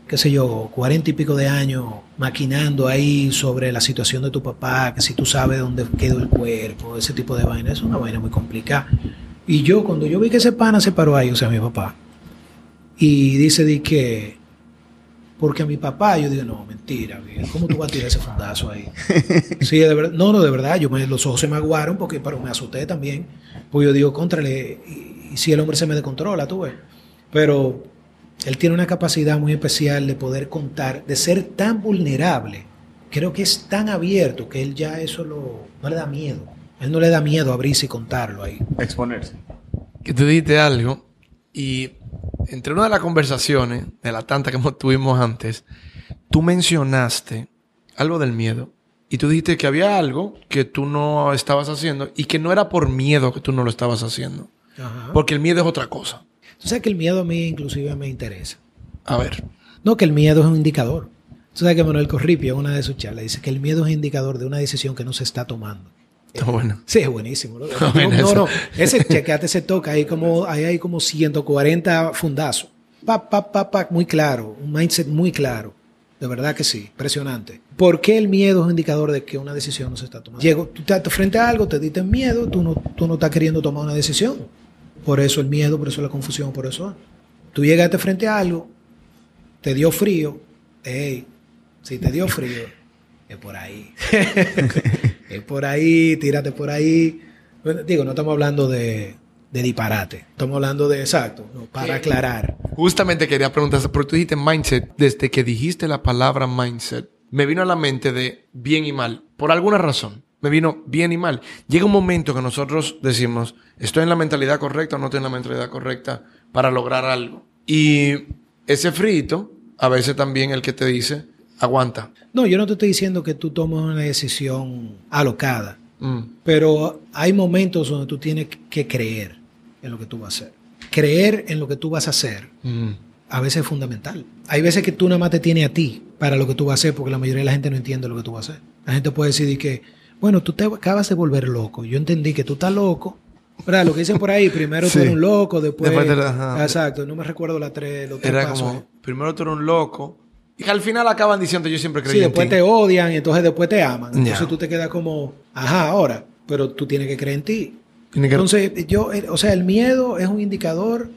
Speaker 3: Qué sé yo, 40 y pico de años maquinando ahí sobre la situación de tu papá, que si tú sabes dónde quedó el cuerpo, ese tipo de vaina, es una vaina muy complicada. Y yo, cuando yo vi que ese pana se paró ahí, o sea, mi papá, y dice de que, porque a mi papá, yo digo, no, mentira, ¿cómo tú vas a tirar ese fundazo ahí? Sí, de verdad, no, no, de verdad, yo me, los ojos se me aguaron porque pero me asusté también, pues yo digo, contrale, y, y si el hombre se me descontrola, tú ves, pero él tiene una capacidad muy especial de poder contar, de ser tan vulnerable, creo que es tan abierto que él ya eso lo, no le da miedo, él no le da miedo abrirse y contarlo ahí.
Speaker 2: Exponerse.
Speaker 1: que tú dijiste algo y entre una de las conversaciones, de la tanta que hemos- tuvimos antes, tú mencionaste algo del miedo. Y tú dijiste que había algo que tú no estabas haciendo y que no era por miedo que tú no lo estabas haciendo.
Speaker 3: Ajá.
Speaker 1: Porque el miedo es otra cosa.
Speaker 3: Tú sabes que el miedo a mí inclusive me interesa.
Speaker 1: A ver.
Speaker 3: No, que el miedo es un indicador. Tú sabes que Manuel Corripio en una de sus charlas dice que el miedo es un indicador de una decisión que no se está tomando.
Speaker 1: Está bueno.
Speaker 3: Sí, es buenísimo. ¿no? No, no, no. Ese, chequeate ese toca, ahí como, ahí hay como 140 fundazos. Pa, pa, pa, pa, muy claro, un mindset muy claro. De verdad que sí, impresionante. ¿Por qué el miedo es un indicador de que una decisión no se está tomando? Llego, tú estás frente a algo, te diste miedo, tú no, tú no estás queriendo tomar una decisión. Por eso el miedo, por eso la confusión, por eso. Tú llegaste frente a algo, te dio frío, ey, si te dio frío, es por ahí. es por ahí, tírate por ahí. Bueno, digo, no estamos hablando de, de disparate. Estamos hablando de exacto, no, para aclarar.
Speaker 1: Justamente quería preguntar, porque tú dijiste mindset, desde que dijiste la palabra mindset, me vino a la mente de bien y mal, por alguna razón. Me vino bien y mal. Llega un momento que nosotros decimos, estoy en la mentalidad correcta o no estoy en la mentalidad correcta para lograr algo. Y ese frito, a veces también el que te dice, aguanta.
Speaker 3: No, yo no te estoy diciendo que tú tomes una decisión alocada,
Speaker 1: Mm.
Speaker 3: pero hay momentos donde tú tienes que creer en lo que tú vas a hacer. Creer en lo que tú vas a hacer
Speaker 1: Mm.
Speaker 3: a veces es fundamental. Hay veces que tú nada más te tienes a ti para lo que tú vas a hacer, porque la mayoría de la gente no entiende lo que tú vas a hacer. La gente puede decir que, bueno, tú te acabas de volver loco. Yo entendí que tú estás loco. ¿Verdad? Lo que dicen por ahí, primero
Speaker 1: Sí.
Speaker 3: tú eres un loco, después...
Speaker 1: Después te- ajá.
Speaker 3: Exacto, no me recuerdo la tres, los tres
Speaker 1: Era
Speaker 3: pasos.
Speaker 1: como, primero tú eres un loco, y que al final acaban diciendo, yo siempre creí
Speaker 3: Sí,
Speaker 1: en
Speaker 3: después
Speaker 1: ti.
Speaker 3: te odian y entonces después te aman. Entonces tú te quedas como, ajá, ahora, pero tú tienes que creer en ti. Entonces, yo, eh, o sea, el miedo es un indicador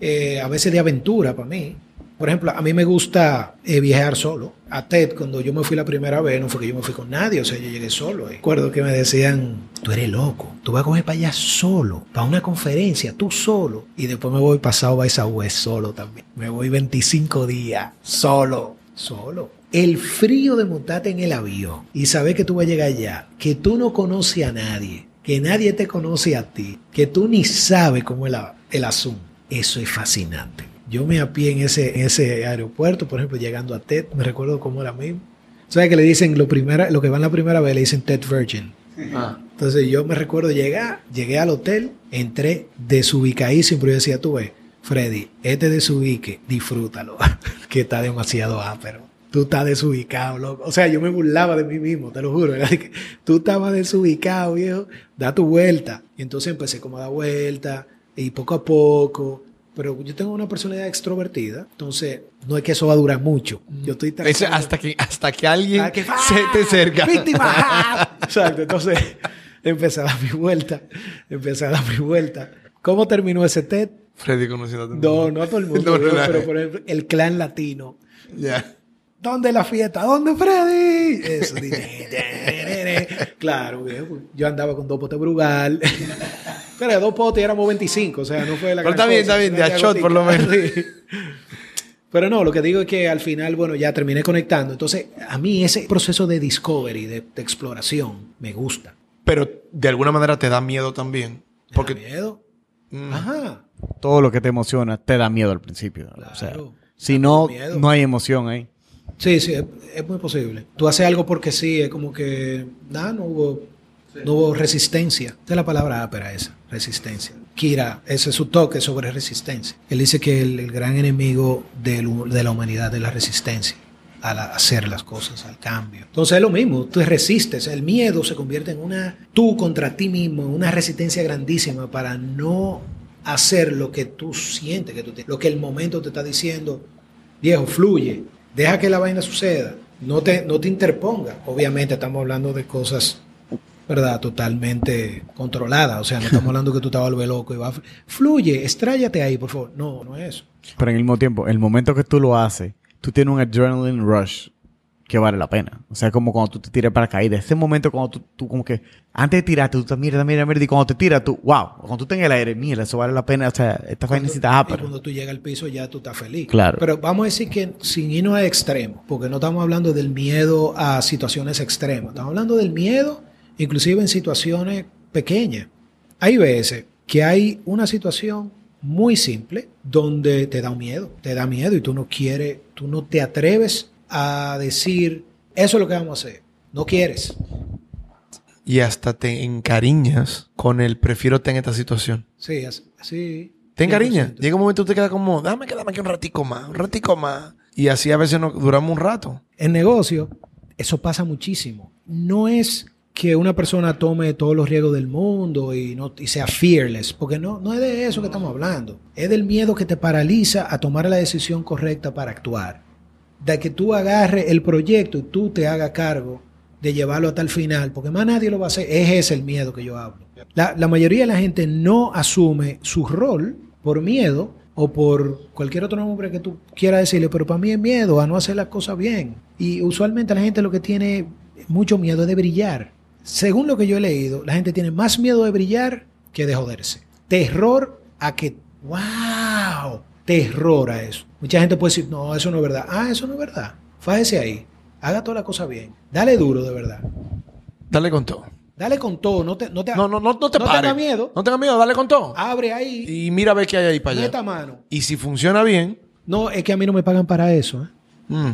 Speaker 3: eh, a veces de aventura para mí. Por ejemplo, a mí me gusta eh, viajar solo. A TED, cuando yo me fui la primera vez, no fue que yo me fui con nadie, o sea, yo llegué solo. Recuerdo que me decían, tú eres loco, tú vas a coger para allá solo, para una conferencia, tú solo. Y después me voy pasado a esa web solo también. Me voy 25 días solo, solo. El frío de montarte en el avión y saber que tú vas a llegar allá, que tú no conoces a nadie, que nadie te conoce a ti, que tú ni sabes cómo es el asunto. Eso es fascinante. Yo me apié en ese, en ese aeropuerto, por ejemplo, llegando a TED, me recuerdo cómo era mismo. ¿Sabes que le dicen lo, primera, lo que van la primera vez? Le dicen TED Virgin.
Speaker 1: Ah.
Speaker 3: Entonces yo me recuerdo llegar, llegué al hotel, entré desubicadísimo, pero yo decía, tú ves, Freddy, este desubique, disfrútalo, que está demasiado ápero. Tú estás desubicado, loco. O sea, yo me burlaba de mí mismo, te lo juro. Era de que tú estabas desubicado, viejo. Da tu vuelta. Y entonces empecé como a dar vuelta y poco a poco. Pero yo tengo una personalidad extrovertida, entonces no es que eso va a durar mucho. Yo estoy
Speaker 1: hasta, que, hasta que alguien
Speaker 3: Ah, que-
Speaker 1: se te cerca.
Speaker 3: ¡Víctima! Exacto. Entonces, empecé a dar mi vuelta. Empecé a dar mi vuelta. ¿Cómo terminó ese TED?
Speaker 1: Freddy conociendo a todo el
Speaker 3: No,
Speaker 1: mundo.
Speaker 3: no a todo el mundo,
Speaker 1: No, no,
Speaker 3: pero,
Speaker 1: no.
Speaker 3: por ejemplo, el clan latino.
Speaker 1: Ya.
Speaker 3: ¿Dónde la fiesta? ¿Dónde Freddy? Eso. dije, claro, viejo. Yo andaba con dos potes Brugal. Pero de dos potes éramos 25, o sea, no fue la
Speaker 1: Pero está bien,
Speaker 3: cosa,
Speaker 1: está bien, de a shot por lo menos.
Speaker 3: Sí. Pero no, lo que digo es que al final, bueno, ya terminé conectando. Entonces, a mí ese proceso de discovery, de, de exploración, me gusta.
Speaker 1: Pero de alguna manera te da miedo también.
Speaker 3: Porque
Speaker 1: Porque
Speaker 3: miedo.
Speaker 1: Mm.
Speaker 3: Ajá.
Speaker 2: Todo lo que te emociona te da miedo al principio. O sea,
Speaker 3: Claro.
Speaker 2: si no,
Speaker 3: Miedo.
Speaker 2: no hay emoción ahí.
Speaker 3: Sí, sí, es, es muy posible. Tú haces algo porque sí, es como que nada, no hubo, no hubo resistencia. Esa es la palabra ápera esa, resistencia. Kira, ese es su toque sobre resistencia. Él dice que el, gran enemigo de la humanidad es la resistencia a la- hacer las cosas, al cambio. Entonces es lo mismo, tú resistes, el miedo se convierte en una, tú contra ti mismo, una resistencia grandísima para no hacer lo que tú sientes, que tú lo que el momento te está diciendo, viejo, fluye, deja que la vaina suceda, no te, no te interponga. Obviamente estamos hablando de cosas, ¿verdad? Totalmente controladas, o sea, no estamos hablando que tú te vas a volver loco y va a... Fluye, estrállate ahí, por favor. No, no es eso.
Speaker 2: Pero en el mismo tiempo, el momento que tú lo haces, tú tienes un adrenaline rush que vale la pena. O sea, como cuando tú te tiras para caída. Ese momento cuando tú, tú como que, antes de tirarte, tú estás, mira, mira, mira, y cuando te tiras, tú, wow, cuando tú estás en el aire, mira, eso vale la pena. O sea, esta vaina necesita
Speaker 3: Y cuando tú llegas al piso ya tú estás feliz.
Speaker 2: Claro.
Speaker 3: Pero vamos a decir que sin irnos a extremos, porque no estamos hablando del miedo a situaciones extremas. Estamos hablando del miedo inclusive en situaciones pequeñas. Hay veces que hay una situación muy simple donde te da un miedo, te da miedo y tú no quieres, tú no te atreves a decir, eso es lo que vamos a hacer. No quieres.
Speaker 1: Y hasta te encariñas con el prefiero tener esta situación.
Speaker 3: Sí, as- así.
Speaker 1: Te encariñas.
Speaker 3: 100%.
Speaker 1: Llega un momento que tú te quedas como, dame quedarme aquí un ratico más, un ratico más. Y así a veces no, duramos un rato.
Speaker 3: En negocio, eso pasa muchísimo. No es que una persona tome todos los riesgos del mundo y, no, y sea fearless, porque no, no es de eso que estamos hablando. Es del miedo que te paraliza a tomar la decisión correcta para actuar. De que tú agarres el proyecto y tú te hagas cargo de llevarlo hasta el final, porque más nadie lo va a hacer. Ese es el miedo que yo hablo. La, la mayoría de la gente no asume su rol por miedo o por cualquier otro nombre que tú quieras decirle, pero para mí es miedo a no hacer las cosas bien. Y usualmente la gente lo que tiene mucho miedo es de brillar. Según lo que yo he leído, la gente tiene más miedo de brillar que de joderse. terror a que, wow, terror a eso. Mucha gente puede decir, no, eso no es verdad. Ah, eso no es verdad. Fájese ahí. Haga toda la cosa bien. Dale duro, de verdad.
Speaker 1: Dale con todo.
Speaker 3: Dale con todo. No te, no te,
Speaker 1: No, no, no, no te
Speaker 3: no tengas miedo.
Speaker 1: No tengas miedo, dale con todo.
Speaker 3: Abre ahí.
Speaker 1: Y mira a ver qué hay ahí para allá.
Speaker 3: mano.
Speaker 1: Y si funciona bien,
Speaker 3: No, es que a mí no me pagan para eso. ¿eh?
Speaker 1: mm,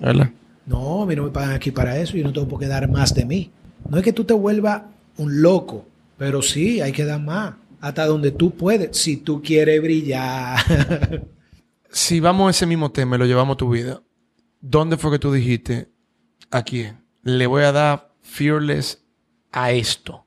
Speaker 1: ¿verdad?
Speaker 3: No, a mí no me pagan aquí para eso. Yo no tengo por qué dar más de mí. No es que tú te vuelvas un loco, pero sí, hay que dar más. Hasta donde tú puedes, si tú quieres brillar.
Speaker 1: Si vamos a ese mismo tema y lo llevamos a tu vida, ¿dónde fue que tú dijiste a quién? Le voy a dar fearless a esto.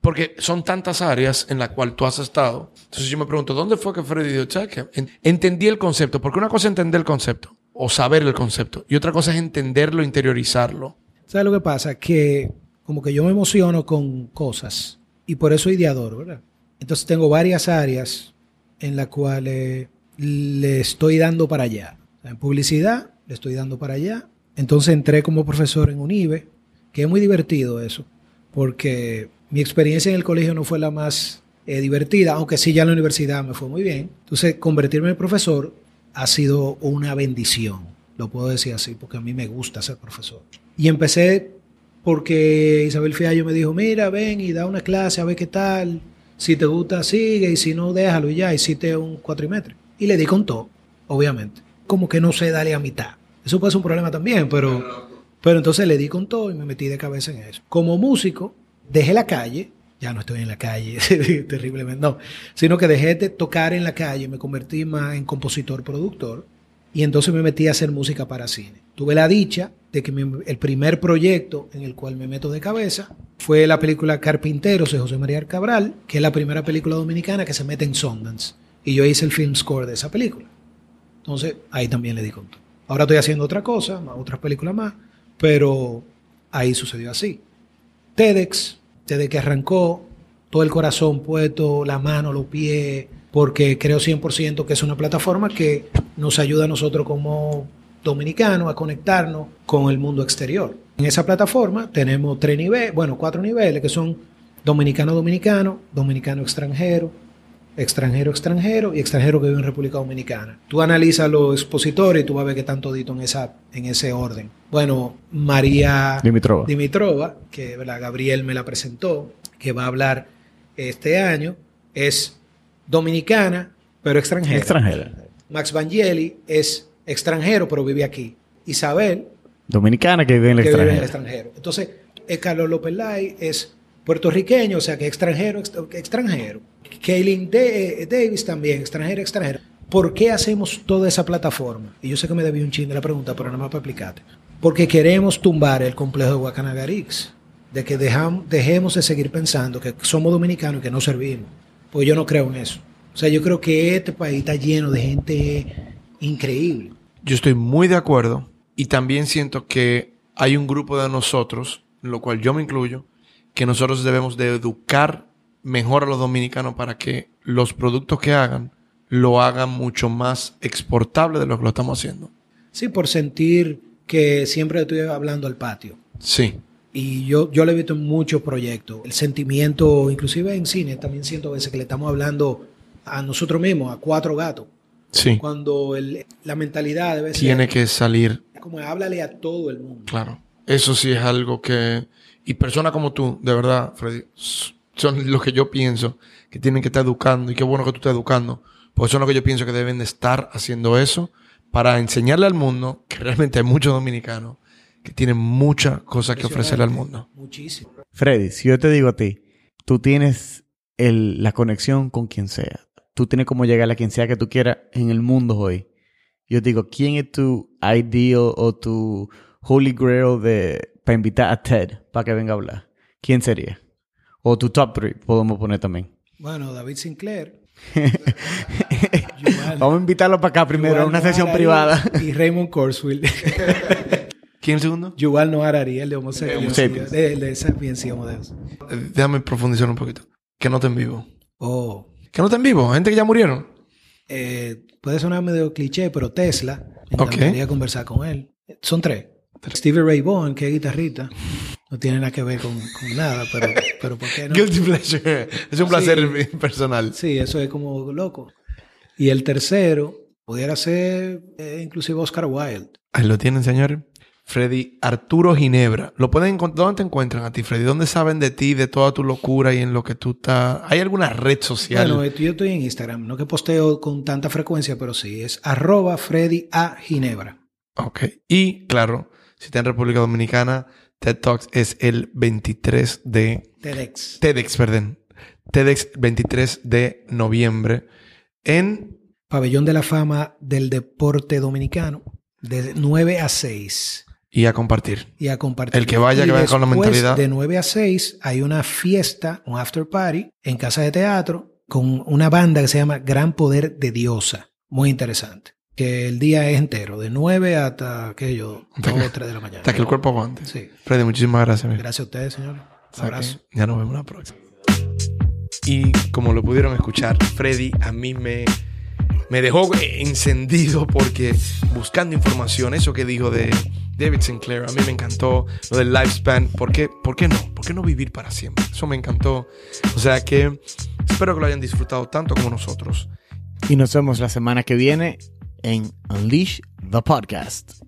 Speaker 1: Porque son tantas áreas en las cuales tú has estado. Entonces yo me pregunto, ¿dónde fue que Freddy dijo, "Che, que en- entendí el concepto? Porque una cosa es entender el concepto o saber el concepto. Y otra cosa es entenderlo, interiorizarlo.
Speaker 3: ¿Sabes lo que pasa? Que como que yo me emociono con cosas y por eso ideador, ¿verdad? Entonces tengo varias áreas en las cuales le estoy dando para allá. En publicidad le estoy dando para allá. Entonces entré como profesor en UNIBE, que es muy divertido eso, porque mi experiencia en el colegio no fue la más eh, divertida, aunque sí ya en la universidad me fue muy bien. Entonces convertirme en profesor ha sido una bendición, lo puedo decir así, porque a mí me gusta ser profesor. Y empecé porque Isabel Fiallo me dijo, mira, ven y da una clase a ver qué tal. Si te gusta, sigue, y si no, déjalo y ya, hiciste un cuatrimestre. Y le di con todo, obviamente. Como que no sé, dale a mitad. Eso puede ser un problema también, pero, pero entonces le di con todo y me metí de cabeza en eso. Como músico, dejé la calle, ya no estoy en la calle, terriblemente, no, sino que dejé de tocar en la calle, me convertí más en compositor, productor, y entonces me metí a hacer música para cine. Tuve la dicha de que el primer proyecto en el cual me meto de cabeza fue la película Carpinteros de José María Cabral, que es la primera película dominicana que se mete en Sundance. Y yo hice el film score de esa película. Entonces ahí también le di con todo. Ahora estoy haciendo otra cosa, otras películas más, pero ahí sucedió así. TEDx, desde que arrancó, todo el corazón puesto, la mano, los pies, porque creo 100% que es una plataforma que nos ayuda a nosotros como dominicanos a conectarnos con el mundo exterior. En esa plataforma tenemos tres niveles, bueno, cuatro niveles que son dominicano-dominicano, dominicano-extranjero, extranjero-extranjero y extranjero que vive en República Dominicana. Tú analizas los expositores y tú vas a ver que están toditos en, esa, en ese orden. Bueno, María
Speaker 2: Dimitrova.
Speaker 3: Dimitrova, que. Gabriel me la presentó, que va a hablar este año, es dominicana, pero extranjera.
Speaker 2: Extranjera.
Speaker 3: Max Vangeli es extranjero, pero vive aquí. Isabel,
Speaker 2: Dominicana que vive en el
Speaker 3: que vive en el
Speaker 2: extranjero.
Speaker 3: extranjero. Entonces, eh, Carlos López Lai es puertorriqueño, o sea que extranjero, ex- extranjero. Kaylin eh, Davis también, extranjero, extranjero. ¿Por qué hacemos toda esa plataforma? Y yo sé que me debí un chin de la pregunta, pero nada más para explicarte. Porque queremos tumbar el complejo de Guacanagarix. De que dejemos de seguir pensando que somos dominicanos y que no servimos. Pues yo no creo en eso. O sea, yo creo que este país está lleno de gente increíble.
Speaker 1: Yo estoy muy de acuerdo y también siento que hay un grupo de nosotros, en lo cual yo me incluyo, que nosotros debemos de educar mejor a los dominicanos para que los productos que hagan lo hagan mucho más exportable de lo que lo estamos haciendo.
Speaker 3: Sí, por sentir que siempre estoy hablando al patio.
Speaker 1: Sí,
Speaker 3: Y yo, yo lo he visto en muchos proyectos. El sentimiento, inclusive en cine, también siento a veces que le estamos hablando a nosotros mismos, a cuatro gatos.
Speaker 1: sí.
Speaker 3: Cuando el- la mentalidad debe ser
Speaker 1: Tiene que salir
Speaker 3: como háblale a todo el mundo.
Speaker 1: Claro. Eso sí es algo que... Y personas como tú, de verdad, Freddy, son los que yo pienso que tienen que estar educando. Y qué bueno que tú estés educando. Porque son los que yo pienso que deben de estar haciendo eso para enseñarle al mundo que realmente hay muchos dominicanos que tienen muchas cosas que ofrecerle al mundo.
Speaker 3: Muchísimo.
Speaker 2: Freddy, si yo te digo a ti, tú tienes el- la conexión con quien sea. Tú tienes como llegar a quien sea que tú quieras en el mundo hoy. Yo te digo, ¿quién es tu ideal o tu holy grail de, para invitar a Ted para que venga a hablar? ¿Quién sería? O tu top three, podemos poner también.
Speaker 3: Bueno, David Sinclair. Yuval-
Speaker 2: Vamos a invitarlo para acá primero, a
Speaker 3: Yuval
Speaker 2: una sesión privada.
Speaker 3: Y Raymond Corswell.
Speaker 1: ¿Quién el segundo?
Speaker 3: Yuval Noah Harari, el de Homo sapiens.
Speaker 2: Sapiens.
Speaker 3: De, el de Sapiens y Homo Deus.
Speaker 1: Eh, Déjame profundizar un poquito. Que no te en vivo.
Speaker 3: Oh,
Speaker 1: Que no te en vivo. Gente que ya murieron.
Speaker 3: eh, puede sonar medio cliché, pero Tesla, me encantaría conversar con él. Son tres. Stevie Ray Vaughan, que es guitarrista. No tiene nada que ver con, con nada, pero, pero ¿por qué no?
Speaker 1: Guilty pleasure. Es un placer personal.
Speaker 3: Sí, eso es como loco. Y el tercero pudiera ser eh, inclusive Oscar Wilde.
Speaker 1: Ahí lo tienen, señores. Freddy Arturo Ginebra. ¿Lo pueden encont- ¿Dónde te encuentran a ti, Freddy? ¿Dónde saben de ti, de toda tu locura y en lo que tú estás? ¿Hay alguna red social?
Speaker 3: Bueno, yo estoy en Instagram, no que posteo con tanta frecuencia, pero sí, es arroba Freddy A. Ginebra.
Speaker 1: Ok. Y claro, si está en República Dominicana, TED Talks es el 23 de
Speaker 3: TEDx.
Speaker 1: TEDx, perdón. TEDx 23 de noviembre en
Speaker 3: Pabellón de la Fama del Deporte Dominicano, de 9 a 6.
Speaker 1: Y a compartir.
Speaker 3: Y a compartir.
Speaker 1: El que vaya,
Speaker 3: Y
Speaker 1: que vaya con la mentalidad.
Speaker 3: De 9 a 6 hay una fiesta, un after party, en casa de teatro, con una banda que se llama Gran Poder de Diosa. Muy interesante. Que el día es entero, de 9 hasta aquello, 2 o 3 de la mañana.
Speaker 1: Hasta que el cuerpo aguante.
Speaker 3: Sí.
Speaker 1: Freddy, muchísimas gracias. amigo.
Speaker 3: Gracias a ustedes, señores. Un abrazo.
Speaker 1: Ya nos vemos la próxima. Y como lo pudieron escuchar, Freddy a mí me, me dejó encendido porque buscando información, eso que dijo de David Sinclair, a mí me encantó lo del lifespan. ¿Por qué, ¿Por qué no? ¿Por qué no vivir para siempre? Eso me encantó. O sea que espero que lo hayan disfrutado tanto como nosotros.
Speaker 2: Y nos vemos la semana que viene en Unleash the Podcast.